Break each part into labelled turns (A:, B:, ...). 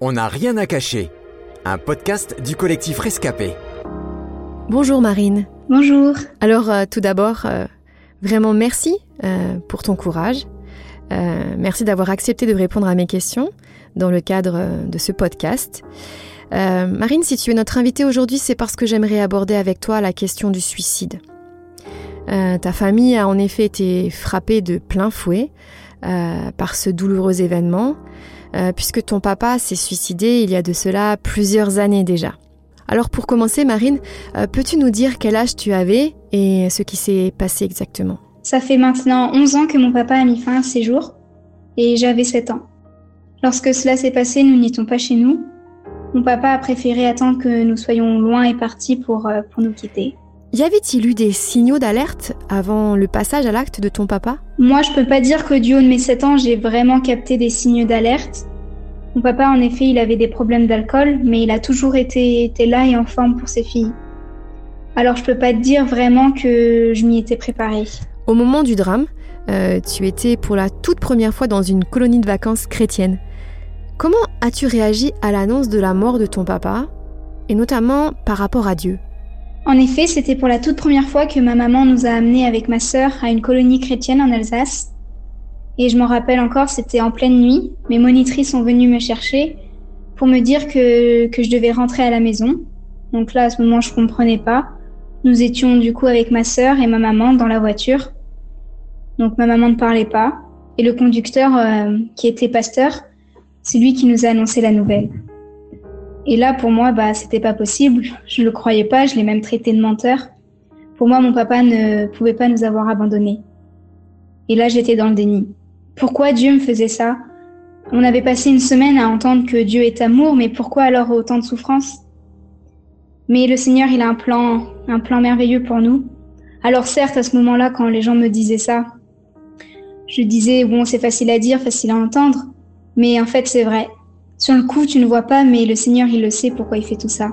A: On n'a rien à cacher. Un podcast du collectif Rescapé.
B: Bonjour Marine.
C: Bonjour.
B: Alors euh, tout d'abord, euh, vraiment merci euh, pour ton courage. merci d'avoir accepté de répondre à mes questions dans le cadre de ce podcast. Marine, si tu es notre invitée aujourd'hui, c'est parce que j'aimerais aborder avec toi la question du suicide. Ta famille a en effet été frappée de plein fouet par ce douloureux événement. Euh, puisque ton papa s'est suicidé il y a de cela plusieurs années déjà. Alors pour commencer, Marine, euh, peux-tu nous dire quel âge tu avais et ce qui s'est passé exactement?
C: Ça fait maintenant 11 ans que mon papa a mis fin à ses jours et j'avais 7 ans. Lorsque cela s'est passé, nous n'étions pas chez nous. Mon papa a préféré attendre que nous soyons loin et partis pour, euh, pour nous quitter.
B: Y avait-il eu des signaux d'alerte avant le passage à l'acte de ton papa?
C: Moi, je peux pas dire que du haut de mes 7 ans, j'ai vraiment capté des signes d'alerte. Mon papa, en effet, il avait des problèmes d'alcool, mais il a toujours été, été, là et en forme pour ses filles. Alors, je peux pas te dire vraiment que je m'y étais préparée.
B: Au moment du drame, euh, tu étais pour la toute première fois dans une colonie de vacances chrétienne. Comment as-tu réagi à l'annonce de la mort de ton papa, et notamment par rapport à Dieu?
C: En effet, c'était pour la toute première fois que ma maman nous a amenés avec ma sœur à une colonie chrétienne en Alsace. Et je m'en rappelle encore, c'était en pleine nuit. Mes monitrices sont venues me chercher pour me dire que, que je devais rentrer à la maison. Donc là, à ce moment, je comprenais pas. Nous étions du coup avec ma sœur et ma maman dans la voiture. Donc ma maman ne parlait pas. Et le conducteur, euh, qui était pasteur, c'est lui qui nous a annoncé la nouvelle. Et là, pour moi, bah, c'était pas possible. Je le croyais pas. Je l'ai même traité de menteur. Pour moi, mon papa ne pouvait pas nous avoir abandonnés. Et là, j'étais dans le déni. Pourquoi Dieu me faisait ça? On avait passé une semaine à entendre que Dieu est amour, mais pourquoi alors autant de souffrance? Mais le Seigneur, il a un plan, un plan merveilleux pour nous. Alors certes, à ce moment-là, quand les gens me disaient ça, je disais, bon, c'est facile à dire, facile à entendre, mais en fait, c'est vrai. Sur le coup, tu ne vois pas, mais le Seigneur, il le sait pourquoi il fait tout ça.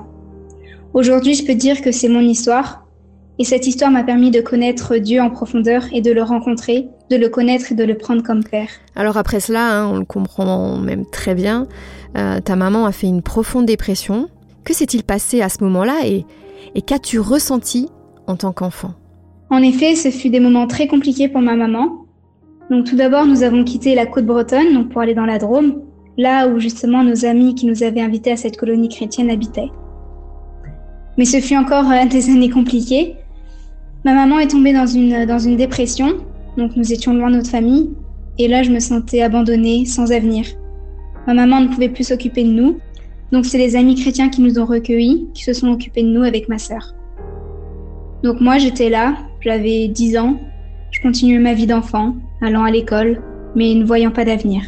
C: Aujourd'hui, je peux dire que c'est mon histoire, et cette histoire m'a permis de connaître Dieu en profondeur et de le rencontrer, de le connaître et de le prendre comme père.
B: Alors après cela, hein, on le comprend même très bien, euh, ta maman a fait une profonde dépression. Que s'est-il passé à ce moment-là et, et qu'as-tu ressenti en tant qu'enfant?
C: En effet, ce fut des moments très compliqués pour ma maman. Donc tout d'abord, nous avons quitté la côte bretonne donc pour aller dans la Drôme, là où justement nos amis qui nous avaient invités à cette colonie chrétienne habitaient. Mais ce fut encore euh, des années compliquées. Ma maman est tombée dans une, dans une dépression, donc nous étions loin de notre famille, et là je me sentais abandonnée, sans avenir. Ma maman ne pouvait plus s'occuper de nous, donc c'est les amis chrétiens qui nous ont recueillis, qui se sont occupés de nous avec ma sœur. Donc moi j'étais là, j'avais 10 ans, je continuais ma vie d'enfant, allant à l'école, mais ne voyant pas d'avenir.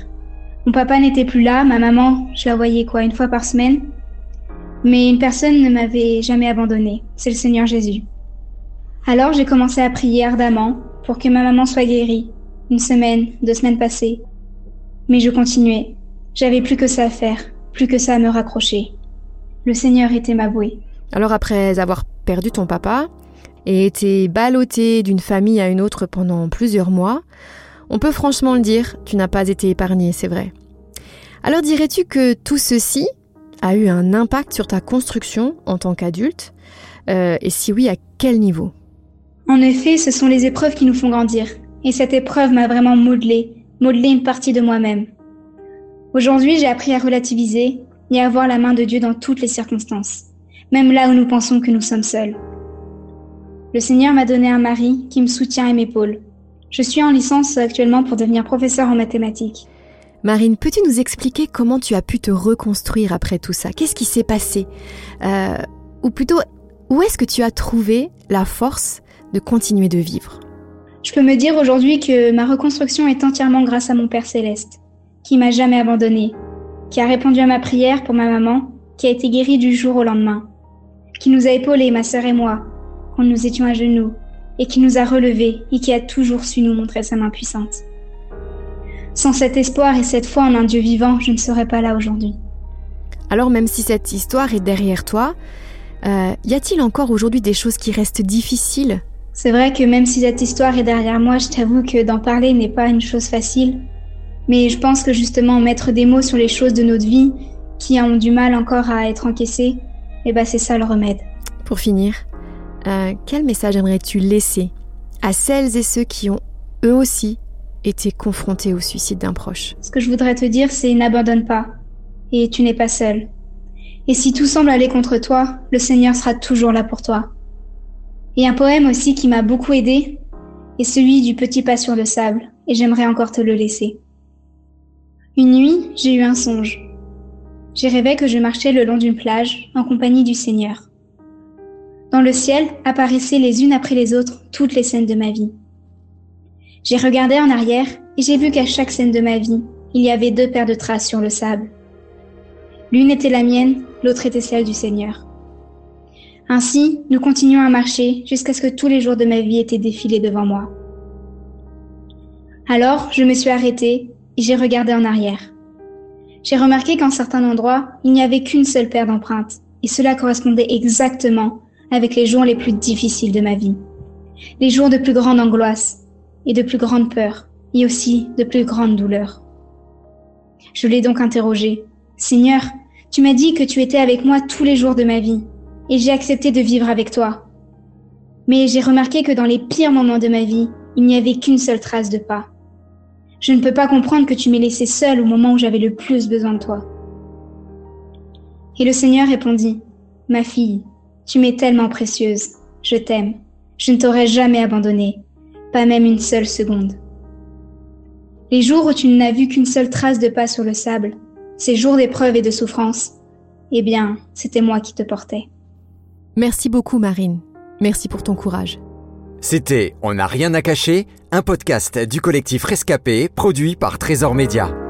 C: Mon papa n'était plus là, ma maman, je la voyais quoi, une fois par semaine. Mais une personne ne m'avait jamais abandonnée, c'est le Seigneur Jésus. Alors j'ai commencé à prier ardemment pour que ma maman soit guérie, une semaine, deux semaines passées. Mais je continuais. J'avais plus que ça à faire, plus que ça à me raccrocher. Le Seigneur était ma bouée.
B: Alors après avoir perdu ton papa et été ballotté d'une famille à une autre pendant plusieurs mois, on peut franchement le dire, tu n'as pas été épargné, c'est vrai. Alors dirais-tu que tout ceci a eu un impact sur ta construction en tant qu'adulte? Euh, Et si oui, à quel niveau?
C: En effet, ce sont les épreuves qui nous font grandir. Et cette épreuve m'a vraiment modelé, modelé une partie de moi-même. Aujourd'hui, j'ai appris à relativiser et à voir la main de Dieu dans toutes les circonstances, même là où nous pensons que nous sommes seuls. Le Seigneur m'a donné un mari qui me soutient et m'épaule, je suis en licence actuellement pour devenir professeur en mathématiques.
B: Marine, peux-tu nous expliquer comment tu as pu te reconstruire après tout ça? Qu'est-ce qui s'est passé? Euh, Ou plutôt, où est-ce que tu as trouvé la force de continuer de vivre?
C: Je peux me dire aujourd'hui que ma reconstruction est entièrement grâce à mon Père céleste, qui m'a jamais abandonné, qui a répondu à ma prière pour ma maman, qui a été guérie du jour au lendemain, qui nous a épaulés, ma sœur et moi, quand nous étions à genoux, et qui nous a relevés et qui a toujours su nous montrer sa main puissante. Sans cet espoir et cette foi en un Dieu vivant, je ne serais pas là aujourd'hui.
B: Alors même si cette histoire est derrière toi, euh, y a-t-il encore aujourd'hui des choses qui restent difficiles?
C: C'est vrai que même si cette histoire est derrière moi, je t'avoue que d'en parler n'est pas une chose facile. Mais je pense que justement mettre des mots sur les choses de notre vie qui ont du mal encore à être encaissés, et eh ben c'est ça le remède.
B: Pour finir, euh, quel message aimerais-tu laisser à celles et ceux qui ont eux aussi été confrontés au suicide d'un proche?
C: Ce que je voudrais te dire, c'est n'abandonne pas, et tu n'es pas seul. Et si tout semble aller contre toi, le Seigneur sera toujours là pour toi. Et un poème aussi qui m'a beaucoup aidé est celui du petit pas sur le sable, et j'aimerais encore te le laisser. Une nuit, j'ai eu un songe. J'ai rêvé que je marchais le long d'une plage en compagnie du Seigneur. Dans le ciel apparaissaient les unes après les autres toutes les scènes de ma vie. J'ai regardé en arrière et j'ai vu qu'à chaque scène de ma vie, il y avait deux paires de traces sur le sable. L'une était la mienne, l'autre était celle du Seigneur. Ainsi, nous continuons à marcher jusqu'à ce que tous les jours de ma vie étaient défilés devant moi. Alors, je me suis arrêtée et j'ai regardé en arrière. J'ai remarqué qu'en certains endroits, il n'y avait qu'une seule paire d'empreintes, et cela correspondait exactement avec les jours les plus difficiles de ma vie. Les jours de plus grande angoisse et de plus grande peur, et aussi de plus grande douleur. Je l'ai donc interrogé. Seigneur, tu m'as dit que tu étais avec moi tous les jours de ma vie, et j'ai accepté de vivre avec toi. Mais j'ai remarqué que dans les pires moments de ma vie, il n'y avait qu'une seule trace de pas. Je ne peux pas comprendre que tu m'aies laissé seule au moment où j'avais le plus besoin de toi. Et le Seigneur répondit, Ma fille, tu m'es tellement précieuse, je t'aime, je ne t'aurais jamais abandonnée, pas même une seule seconde. Les jours où tu n'as vu qu'une seule trace de pas sur le sable, ces jours d'épreuve et de souffrance, eh bien, c'était moi qui te portais.
B: Merci beaucoup Marine. Merci pour ton courage.
A: C'était On n'a rien à cacher, un podcast du collectif Rescapé produit par Trésor Média.